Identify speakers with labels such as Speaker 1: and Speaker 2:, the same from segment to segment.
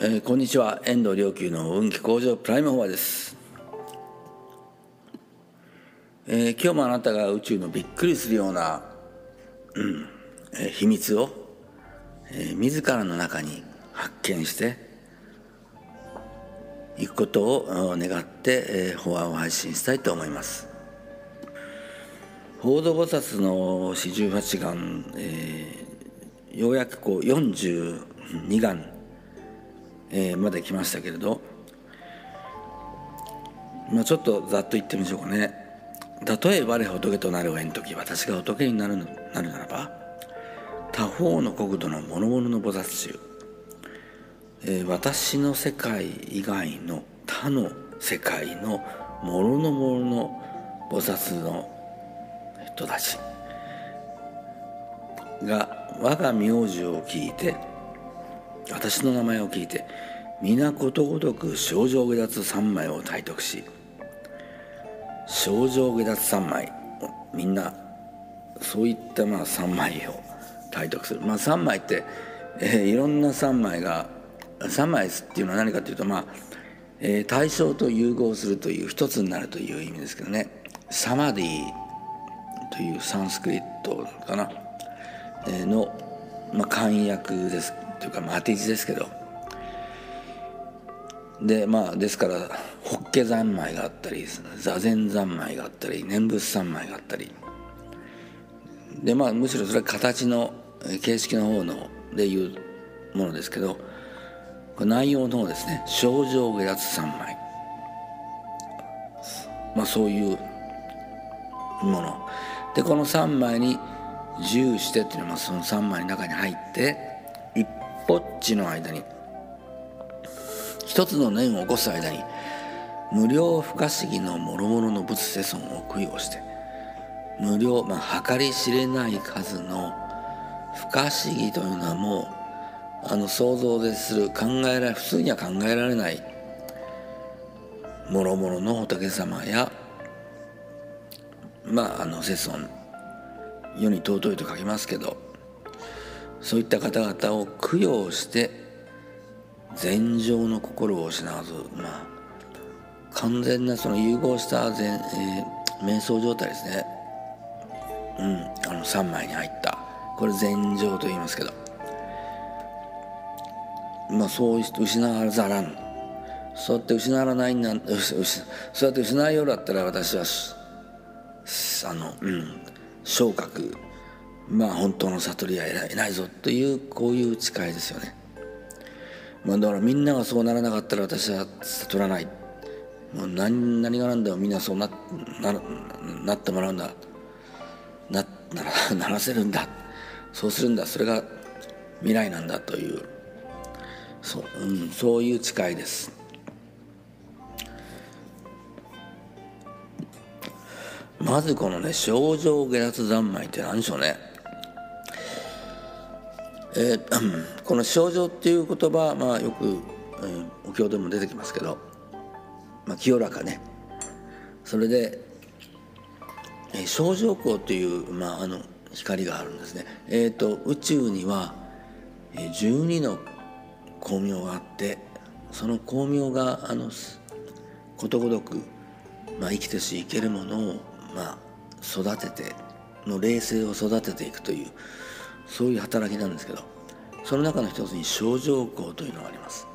Speaker 1: えー、こんにちは。遠藤良久の運気向上プライムフォアです、えー、今日もあなたが宇宙のびっくりするような、うんえー、秘密を、えー、自らの中に発見していくことを願って、えー、法案を配信したいと思います。報道菩薩の四十八願、えー、ようやくこう42願えー、まで来ましたけれど、まあ、ちょっとざっと言ってみましょうかね。たとえ我仏となるを縁時私が仏になるなるならば他方の国土の諸々の菩薩衆、えー、私の世界以外の他の世界の諸々の菩薩の人たちが我が名字を聞いて私の名前を聞いて皆ことごとく症状下脱三枚を体得し症状下脱三枚みんなそういったまあ三枚を体得する。まあ三枚って、えー、いろんな三枚が三枚っていうのは何かというとまあ、えー、対象と融合するという一つになるという意味ですけどね。サマディというサンスクリットかな、えー、の、まあ、簡約です。というか、まあ、当て字ですけど。でまあですからホッケ三昧があったり座禅三昧があったり念仏三昧があったり。でまあむしろそれは形の形式の方のでいうものですけど内容の方ですね。症状下脱三昧。まあそういうもの。でこの三枚に重してっていうのはその三枚の中に入って一歩っちの間に一つの念を起こす間に無料不可思議の諸々の仏世尊を供養して無料、まあ、計り知れない数の不可思議というのはもうあの想像でする考えられ普通には考えられない諸々の仏様やまああの世尊世に尊いと書きますけどそういった方々を供養して禅情の心を失わず、まあ、完全なその融合した禅、えー、瞑想状態ですね。うん、あの3枚に入った。これ禅情と言いますけど。まあ、そう失わざらん。そうやって失わないんな、そうやって失うようだったら私は、あの、うん、昇格、まあ本当の悟りはいないぞという、こういう誓いですよね。まあ、だからみんながそうならなかったら私は悟らない。もう何何が何だよ。みんなそうなななってもらうんだ。ななら ならせるんだ。そうするんだ。それが未来なんだという。そう,、うん、そういう誓いです。まずこのね症状下脱三昧って何でしょうね。えー、この症状っていう言葉は、まあ、よく、えー、お経でも出てきますけど、まあ、清らかねそれで、えー、症状光という、まあ、あの光があるんですね。えーと、宇宙には、えー、12の光明があってその光明があのことごとく、まあ、生きてし生けるものを、まあ、育てての霊性を育てていくというそういう働きなんですけどその中の一つに症状光というのがあります。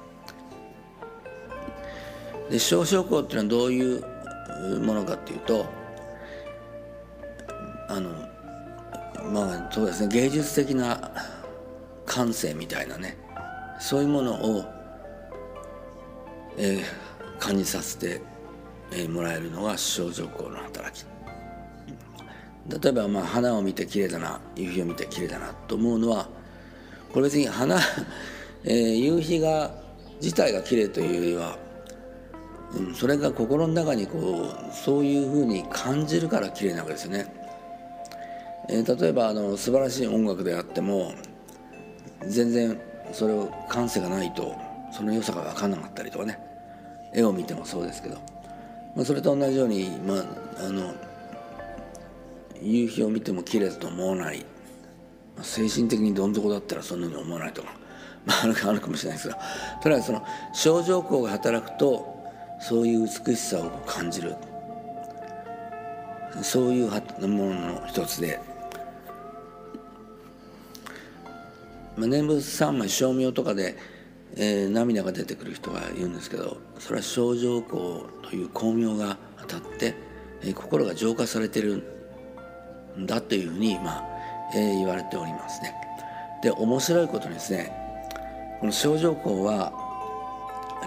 Speaker 1: で症状光っていうのはどういうものかっていうとあのまあそうですね芸術的な感性みたいなねそういうものを、えー、感じさせて、えー、もらえるのが症状光の働き。例えばまあ花を見て綺麗だな夕日を見て綺麗だなと思うのはこれ別に花、えー、夕日が自体が綺麗というよりは、うん、それが心の中にこうそういうふうに感じるから綺麗なわけですよね。えー、例えばあの素晴らしい音楽であっても全然それを感性がないとその良さが分かんなかったりとかね絵を見てもそうですけど、まあ、それと同じように、まあ、あの夕日を見ても綺麗だと思わない。精神的にどん底だったらそんなに思わないとか。まあ、あるかあるかもしれないですが。とりあえずその症状項が働くとそういう美しさを感じる。そういうものの一つで、まあ、念仏三昧照明とかで、えー、涙が出てくる人が言うんですけどそれは症状項という光明が当たって、えー、心が浄化されてるんだというふうに、まあえー、言われておりますね。で面白いことにですねこの症状項は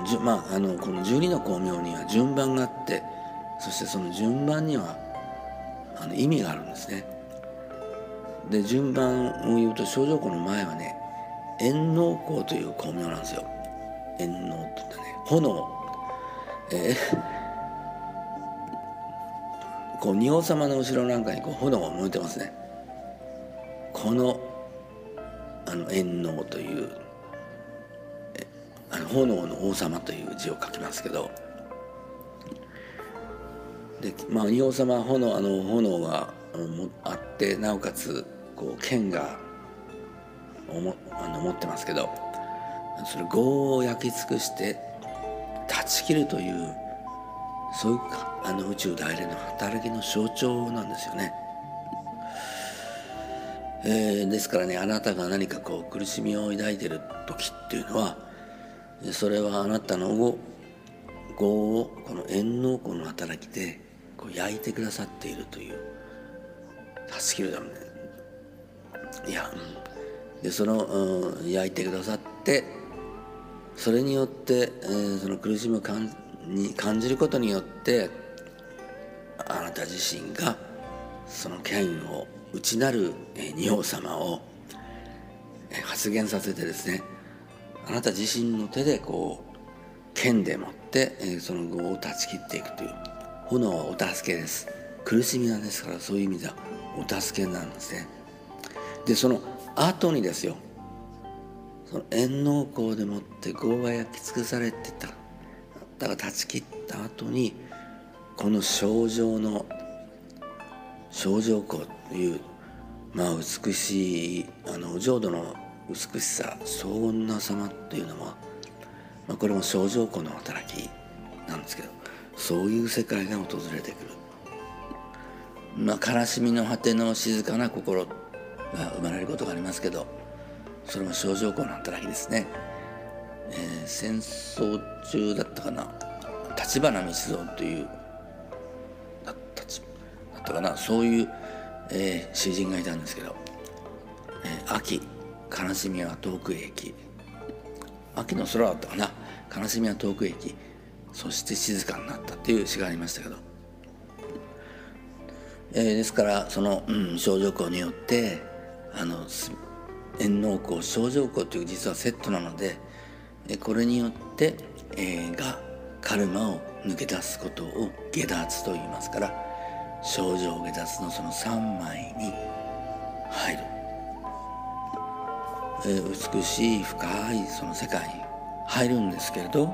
Speaker 1: じゅ、まあ、あのこの12の光明には順番があってそしてその順番にはあの意味があるんですね。で順番を言うと症状庫の前はね円能光という光明なんですよ。円能って言ったね炎、えー、こう仁王様の後ろなんかにこう炎が燃えてますね。このあの円能というあの炎の王様という字を書きますけどでまあ仁王様は炎あの炎があってなおかつこう剣がおもあの持ってますけどそれ業を焼き尽くして断ち切るというそういうあの宇宙大連の働きの象徴なんですよね。えー、ですからねあなたが何かこう苦しみを抱いてる時っていうのはそれはあなたの業をこの縁の子の働きでこう焼いてくださっているという助けるだろうねいやでその、うん、焼いてくださってそれによって、えー、その苦しみを感に感じることによってあなた自身がその剣を内なる、仁王様を、発言させてですねあなた自身の手でこう剣でもって、その業を断ち切っていくという炎はお助けです。苦しみなんですからそういう意味ではお助けなんですね。でその後にですよその縁能光でもって業が焼き尽くされてた。だから断ち切った後にこの症状の症状光というまあ美しいあの浄土の美しさ荘厳な様っていうのは、まあ、これも症状光の働きなんですけどそういう世界が訪れてくる、まあ、悲しみの果ての静かな心が生まれることがありますけどそれも症状光の働きですね、えー、戦争中だったかな。立花道蔵というだったかな。そういう、えー、詩人がいたんですけど「えー、秋悲しみは遠くへ行き」秋の空だったかな。悲しみは遠くへ行き。そして静かになったっていう詩がありましたけど、えー、ですからその、うん、症状光によってあの縁能光症状光という実はセットなのででこれによって、えー、がカルマを抜け出すことを下脱と言いますから症状下脱のその3枚に入る、えー、美しい深いその世界に入るんですけれど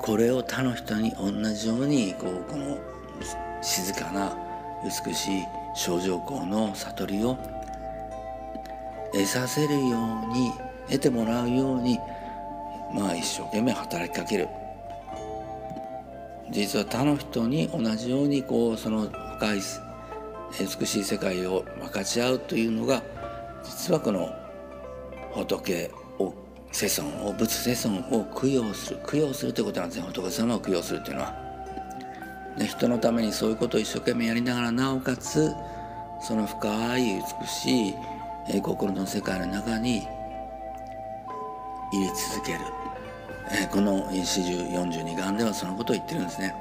Speaker 1: これを他の人に同じようにこうこの静かな美しい症状光の悟りを得させるように得てもらうようにまあ一生懸命働きかける実は他の人に同じようにこうその深い美しい世界を分かち合うというのが実はこの仏を世尊を仏世尊を供養する供養するということなんですね仏様を供養するというのは。で人のためにそういうことを一生懸命やりながらなおかつその深い美しい、心の世界の中に入り続ける、えこの四十四十二願ではそのことを言ってるんですね。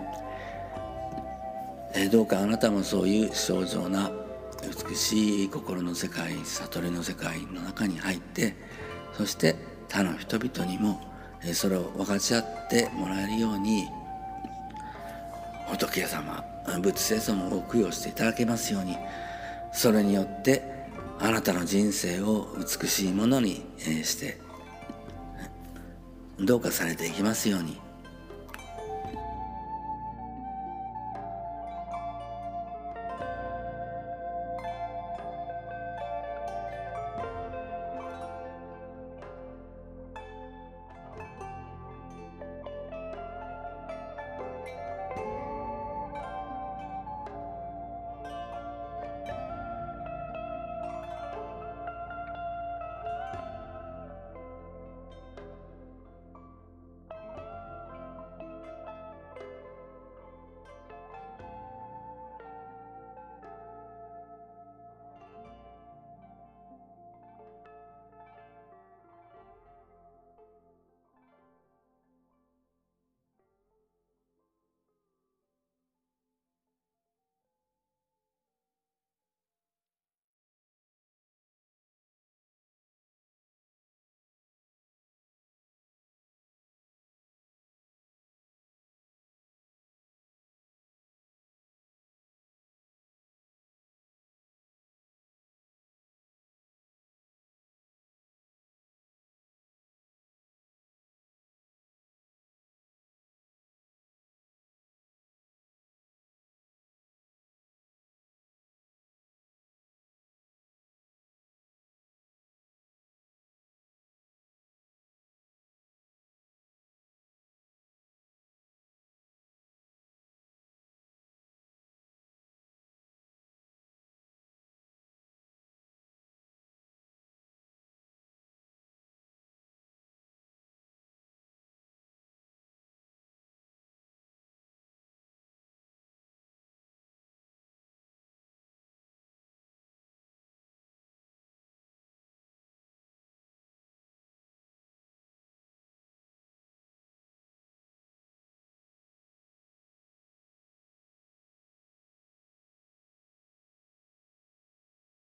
Speaker 1: えどうかあなたもそういう正常な美しい心の世界悟りの世界の中に入ってそして他の人々にもそれを分かち合ってもらえるように仏様仏聖様を供養していただけますようにそれによってあなたの人生を美しいものにしてどうかされていきますように。